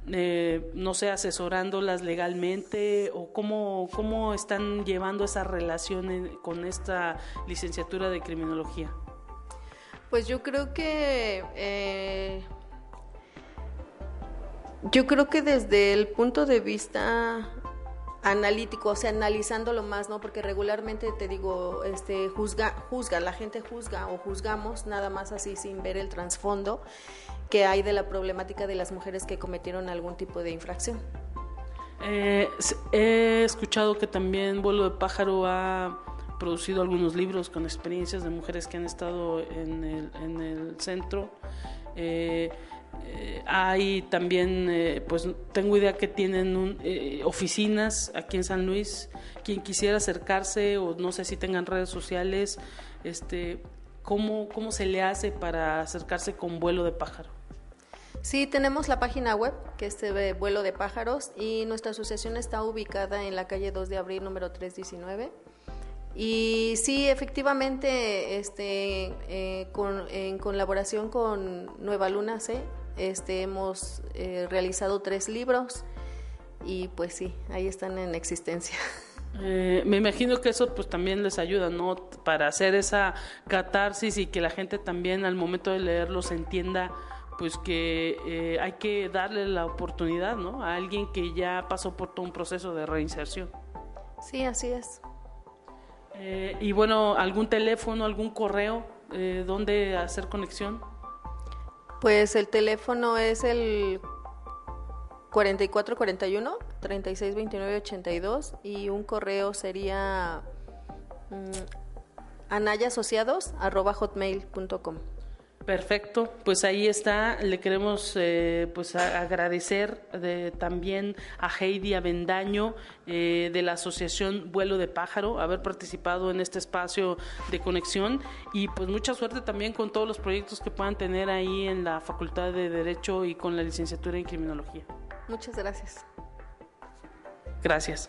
no sé, asesorándolas legalmente o cómo, cómo están llevando esa relación con esta licenciatura de criminología. Pues yo creo que yo creo que desde el punto de vista analítico, o sea, analizándolo más, ¿no? Porque regularmente te digo, este juzga, juzga, la gente juzga o juzgamos nada más así sin ver el trasfondo que hay de la problemática de las mujeres que cometieron algún tipo de infracción. Eh, he escuchado que también Vuelo de Pájaro ha producido algunos libros con experiencias de mujeres que han estado en el, en el centro. Eh, eh, hay también, eh, pues tengo idea que tienen eh, oficinas aquí en San Luis. Quien quisiera acercarse o no sé si tengan redes sociales, este, ¿cómo, cómo se le hace para acercarse con vuelo de pájaro? Sí, tenemos la página web que es de Vuelo de Pájaros y nuestra asociación está ubicada en la calle 2 de abril número 319. Y sí, efectivamente, este, en colaboración con Nueva Luna C, este, hemos eh, realizado tres libros y pues sí, ahí están en existencia. Eh, me imagino que eso pues también les ayuda, ¿no? Para hacer esa catarsis y que la gente también al momento de leerlos entienda pues que eh, hay que darle la oportunidad, ¿no? A alguien que ya pasó por todo un proceso de reinserción. Sí, así es. y bueno, ¿algún teléfono, algún correo donde hacer conexión? Pues el teléfono es el 4441 362982 y un correo sería um, anayasociados@hotmail.com. Perfecto, pues ahí está. Le queremos eh, pues agradecer de, también a Heidi Avendaño eh, de la Asociación Vuelo de Pájaro haber participado en este espacio de conexión y pues mucha suerte también con todos los proyectos que puedan tener ahí en la Facultad de Derecho y con la licenciatura en Criminología. Muchas gracias. Gracias.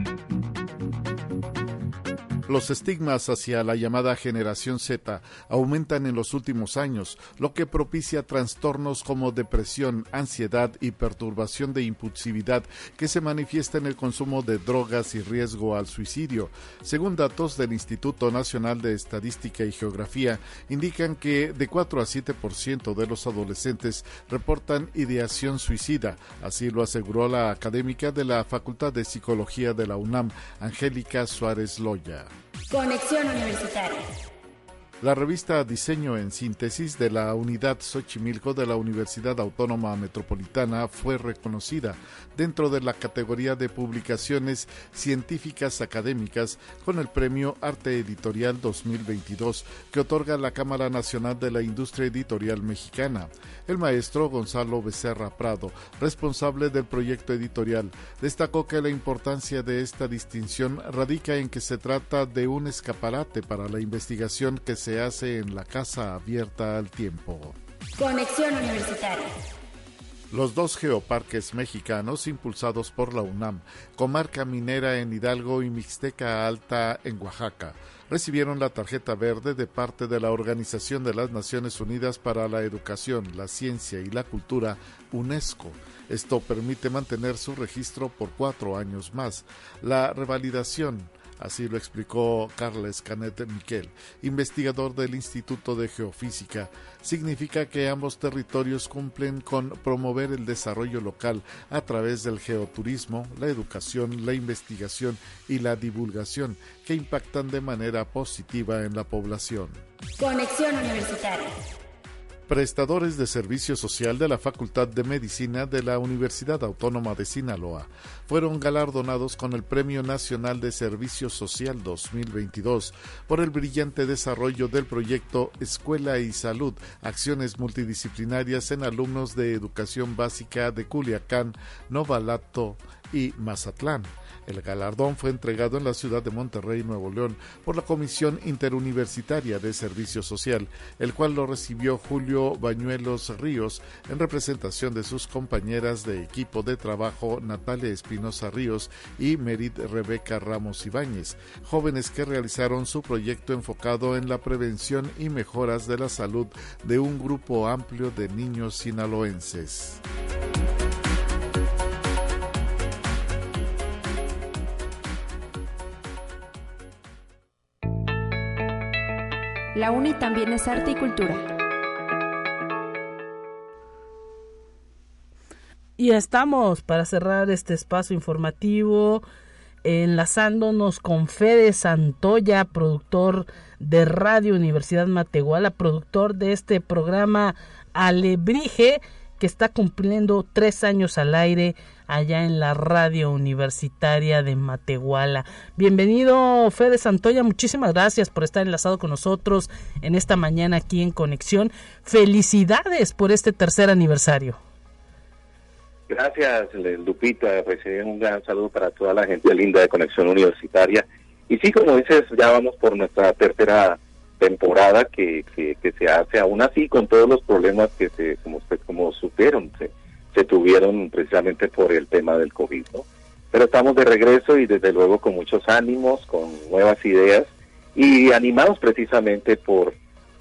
Los estigmas hacia la llamada generación Z aumentan en los últimos años, lo que propicia trastornos como depresión, ansiedad y perturbación de impulsividad que se manifiesta en el consumo de drogas y riesgo al suicidio. Según datos del Instituto Nacional de Estadística y Geografía, indican que de 4 a 7% de los adolescentes reportan ideación suicida. Así lo aseguró la académica de la Facultad de Psicología de la UNAM, Angélica Suárez Loya. Conexión Universitaria. La revista Diseño en Síntesis de la Unidad Xochimilco de la Universidad Autónoma Metropolitana fue reconocida dentro de la categoría de publicaciones científicas académicas con el Premio Arte Editorial 2022 que otorga la Cámara Nacional de la Industria Editorial Mexicana. El maestro Gonzalo Becerra Prado, responsable del proyecto editorial, destacó que la importancia de esta distinción radica en que se trata de un escaparate para la investigación que se hace en la Casa Abierta al Tiempo. Conexión Universitaria. Los dos geoparques mexicanos impulsados por la UNAM, Comarca Minera en Hidalgo y Mixteca Alta en Oaxaca, recibieron la tarjeta verde de parte de la Organización de las Naciones Unidas para la Educación, la Ciencia y la Cultura, UNESCO. Esto permite mantener su registro por cuatro años más. La revalidación Así lo explicó Carles Canet Miquel, investigador del Instituto de Geofísica. Significa que ambos territorios cumplen con promover el desarrollo local a través del geoturismo, la educación, la investigación y la divulgación, que impactan de manera positiva en la población. Conexión Universitaria prestadores de servicio social de la Facultad de Medicina de la Universidad Autónoma de Sinaloa fueron galardonados con el Premio Nacional de Servicio Social 2022 por el brillante desarrollo del proyecto Escuela y Salud, acciones multidisciplinarias en alumnos de educación básica de Culiacán, Novalato y Mazatlán. El galardón fue entregado en la ciudad de Monterrey, Nuevo León, por la Comisión Interuniversitaria de Servicio Social, el cual lo recibió Julio Bañuelos Ríos en representación de sus compañeras de equipo de trabajo Natalia Espinosa Ríos y Merit Rebeca Ramos Ibáñez, jóvenes que realizaron su proyecto enfocado en la prevención y mejoras de la salud de un grupo amplio de niños sinaloenses. La UNI también es arte y cultura. Y estamos para cerrar este espacio informativo enlazándonos con Fede Santoya, productor de Radio Universidad Matehuala, productor de este programa Alebrije, que está cumpliendo tres años al aire allá en la radio universitaria de Matehuala. Bienvenido, Fede Santoya, muchísimas gracias por estar enlazado con nosotros en esta mañana aquí en Conexión. Felicidades por este tercer aniversario. Gracias, Lupita. Reciben un gran saludo para toda la gente linda de Conexión Universitaria. Y sí, como dices, ya vamos por nuestra tercera temporada que, que, se hace aún así con todos los problemas que se, como usted, como supieron, se, se tuvieron precisamente por el tema del COVID, ¿no? Pero estamos de regreso y desde luego con muchos ánimos, con nuevas ideas y animados precisamente por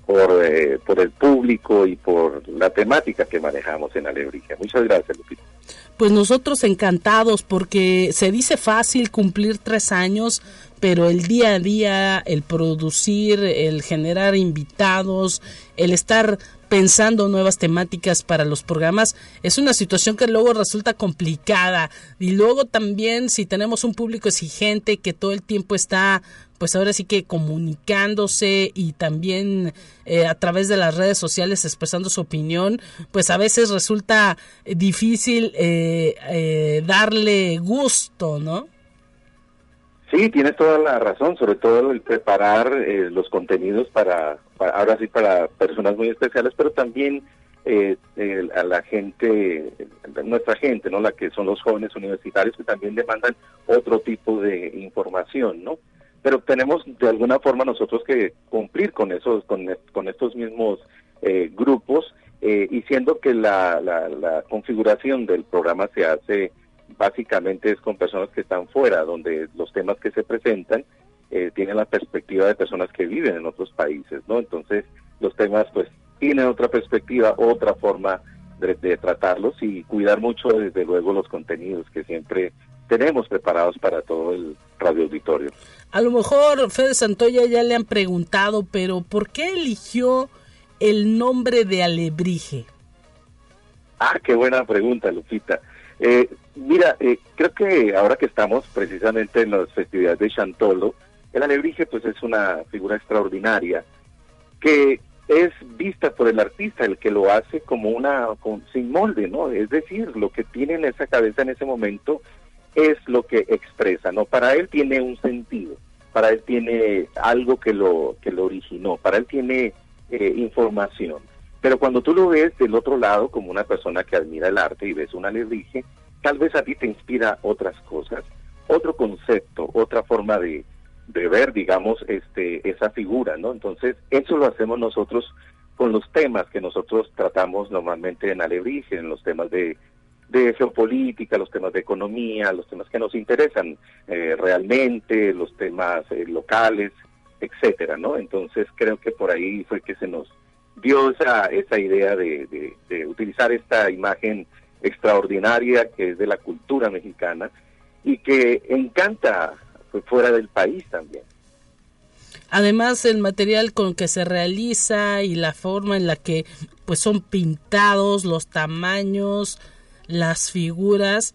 por, eh, por el público y por la temática que manejamos en Alebrije. Muchas gracias, Lupita. Pues nosotros encantados porque se dice fácil cumplir tres años, pero el día a día, el producir, el generar invitados, el estar pensando nuevas temáticas para los programas es una situación que luego resulta complicada y luego también si tenemos un público exigente que todo el tiempo está pues ahora sí que comunicándose y también eh, a través de las redes sociales expresando su opinión, pues a veces resulta difícil eh, eh, darle gusto, ¿no? Sí, tienes toda la razón, sobre todo el preparar eh, los contenidos para, ahora sí, para personas muy especiales, pero también eh, a la gente, nuestra gente, ¿no? La que son los jóvenes universitarios que también demandan otro tipo de información, ¿no? Pero tenemos de alguna forma nosotros que cumplir con esos, con, con estos mismos eh, grupos, y siendo que la, la, la configuración del programa se hace básicamente es con personas que están fuera, donde los temas que se presentan eh, tienen la perspectiva de personas que viven en otros países, ¿no? Entonces, los temas, pues, tienen otra perspectiva, otra forma de, tratarlos y cuidar mucho, desde luego, los contenidos que siempre tenemos preparados para todo el radio auditorio. A lo mejor Fede Santoya ya le han preguntado, pero ¿por qué eligió el nombre de Alebrije? Ah, qué buena pregunta, Lupita. Eh, mira, eh, creo que ahora que estamos precisamente en las festividades de Chantolo, el alebrije pues es una figura extraordinaria que es vista por el artista, el que lo hace como una sin molde, ¿no? Es decir, lo que tiene en esa cabeza en ese momento es lo que expresa, ¿no? Para él tiene un sentido, para él tiene algo que lo que lo originó, para él tiene eh, información. Pero cuando tú lo ves del otro lado como una persona que admira el arte y ves una alebrije, tal vez a ti te inspira otras cosas, otro concepto, otra forma de, ver, digamos, este, esa figura, ¿no? Entonces, eso lo hacemos nosotros con los temas que nosotros tratamos normalmente en Alebrije, en los temas de, geopolítica, los temas de economía, los temas que nos interesan eh, realmente, los temas eh, locales, etcétera, ¿no? Entonces creo que por ahí fue que se nos dio esa, esa idea de, de, utilizar esta imagen extraordinaria que es de la cultura mexicana y que encanta pues, fuera del país también. Además, el material con que se realiza y la forma en la que pues son pintados, los tamaños, las figuras,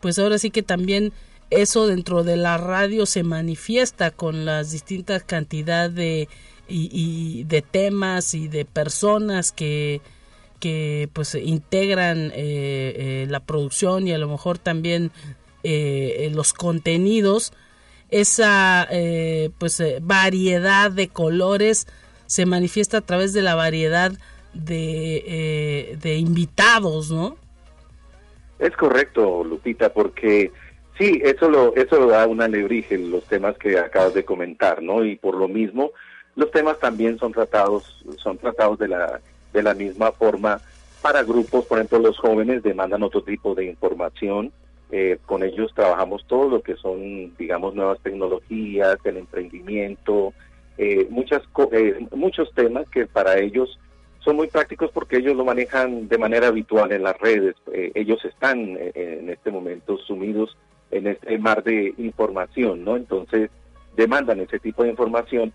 pues ahora sí que también eso dentro de la radio se manifiesta con las distintas cantidad de y, de temas y de personas que que pues integran eh, eh, la producción y a lo mejor también eh, los contenidos esa eh, pues eh, variedad de colores se manifiesta a través de la variedad de, eh, de invitados, ¿no? Es correcto, Lupita, porque sí, eso lo, eso lo da una alebrije, los temas que acabas de comentar, ¿no? Y por lo mismo, los temas también son tratados, son tratados de la, de la misma forma para grupos, por ejemplo, los jóvenes demandan otro tipo de información, eh, con ellos trabajamos todo lo que son, digamos, nuevas tecnologías, el emprendimiento, eh, eh, muchos temas que para ellos son muy prácticos porque ellos lo manejan de manera habitual en las redes. ellos están en este momento sumidos en este mar de información, ¿no? Entonces demandan ese tipo de información.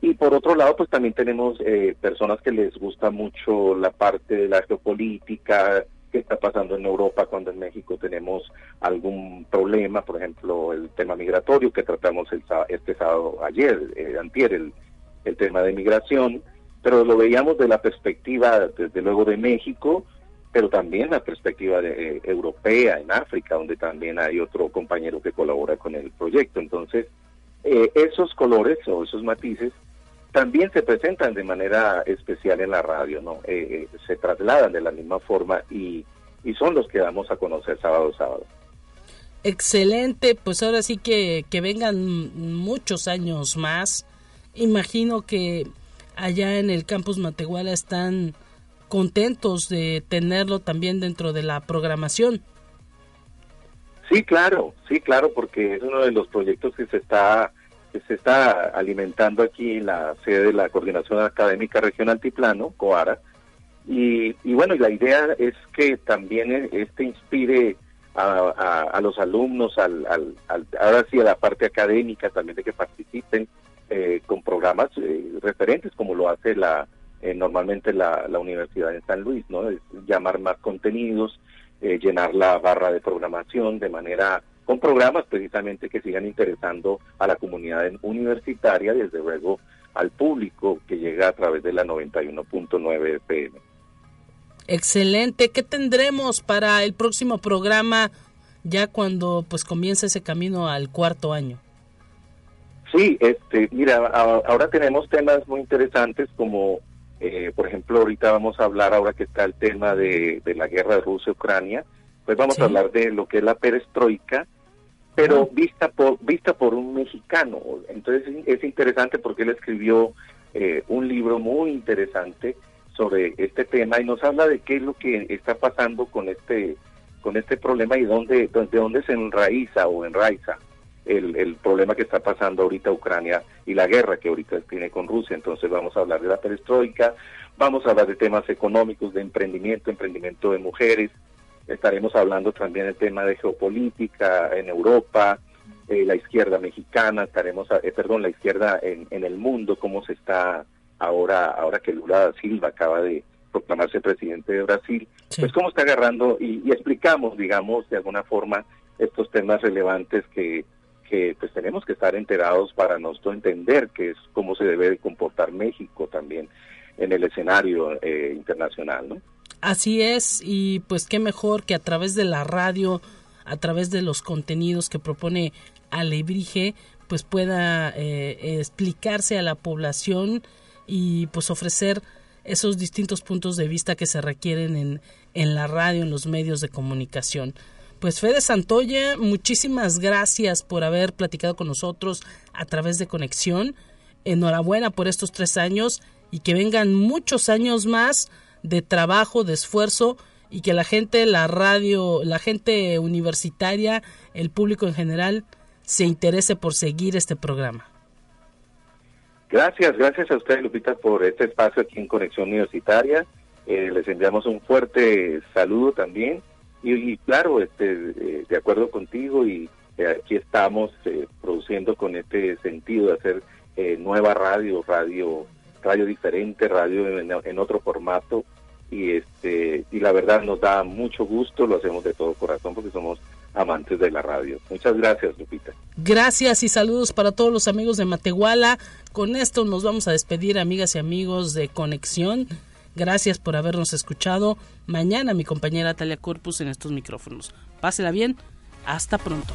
Y por otro lado, pues también tenemos personas que les gusta mucho la parte de la geopolítica, qué está pasando en Europa cuando en México tenemos algún problema, por ejemplo, el tema migratorio que tratamos el, este sábado, ayer, eh, antier, el, el tema de migración, pero lo veíamos de la perspectiva, desde luego, de México, pero también la perspectiva de, eh, europea en África, donde también hay otro compañero que colabora con el proyecto. Entonces, eh, esos colores o esos matices también se presentan de manera especial en la radio, ¿no? Eh, eh, se trasladan de la misma forma y, y, son los que damos a conocer sábado sábado. Excelente, pues ahora sí que, que vengan muchos años más. Imagino que allá en el campus Matehuala están contentos de tenerlo también dentro de la programación. Sí, claro, sí, claro, porque es uno de los proyectos que se está que se está alimentando aquí en la sede de la Coordinación Académica Regional Tiplano, COARA. Y, bueno, y la idea es que también este inspire a, los alumnos, al, ahora sí a la parte académica también de que participen eh, con programas eh, referentes como lo hace la eh, normalmente la, la, Universidad de San Luis, ¿no? llamar más contenidos, llenar la barra de programación de manera con programas precisamente que sigan interesando a la comunidad universitaria, desde luego al público que llega a través de la 91.9 FM. Excelente. ¿Qué tendremos para el próximo programa ya cuando pues comience ese camino al cuarto año? Sí, este, mira, ahora tenemos temas muy interesantes como, eh, por ejemplo, ahorita vamos a hablar, ahora que está el tema de, la guerra de Rusia-Ucrania, pues vamos a hablar de lo que es la perestroika, pero vista por vista por un mexicano. Entonces es interesante porque él escribió eh, un libro muy interesante sobre este tema y nos habla de qué es lo que está pasando con este con este problema y dónde de dónde se enraiza o enraiza el, el problema que está pasando ahorita Ucrania y la guerra que ahorita tiene con Rusia. Entonces vamos a hablar de la perestroika, vamos a hablar de temas económicos, de emprendimiento, emprendimiento de mujeres, Estaremos hablando también del tema de geopolítica en Europa, eh, la izquierda mexicana, estaremos, eh, perdón, la izquierda en, el mundo, cómo se está ahora, ahora que Lula Silva acaba de proclamarse presidente de Brasil, pues cómo está agarrando y, explicamos, digamos, de alguna forma estos temas relevantes que, que pues tenemos que estar enterados para nosotros entender que es cómo se debe comportar México también en el escenario eh, internacional, ¿no? Así es, y pues qué mejor que a través de la radio, a través de los contenidos que propone Alebrije, pues pueda eh, explicarse a la población y pues ofrecer esos distintos puntos de vista que se requieren en, en la radio, en los medios de comunicación. Pues Fede Santoya, muchísimas gracias por haber platicado con nosotros a través de Conexión. Enhorabuena por estos tres años y que vengan muchos años más de trabajo, de esfuerzo y que la gente, la radio, la gente universitaria, el público en general, se interese por seguir este programa. Gracias, gracias a usted, Lupita, por este espacio aquí en Conexión Universitaria. Eh, les enviamos un fuerte saludo también. Y, claro, este, eh, de acuerdo contigo y eh, aquí estamos produciendo con este sentido de hacer nueva radio, radio, radio diferente, radio en, otro formato y este y la verdad nos da mucho gusto, lo hacemos de todo corazón porque somos amantes de la radio. Muchas gracias, Lupita. Gracias y saludos para todos los amigos de Matehuala. Con esto nos vamos a despedir, amigas y amigos de Conexión. Gracias por habernos escuchado. Mañana mi compañera Talia Corpus en estos micrófonos. Pásela bien. Hasta pronto.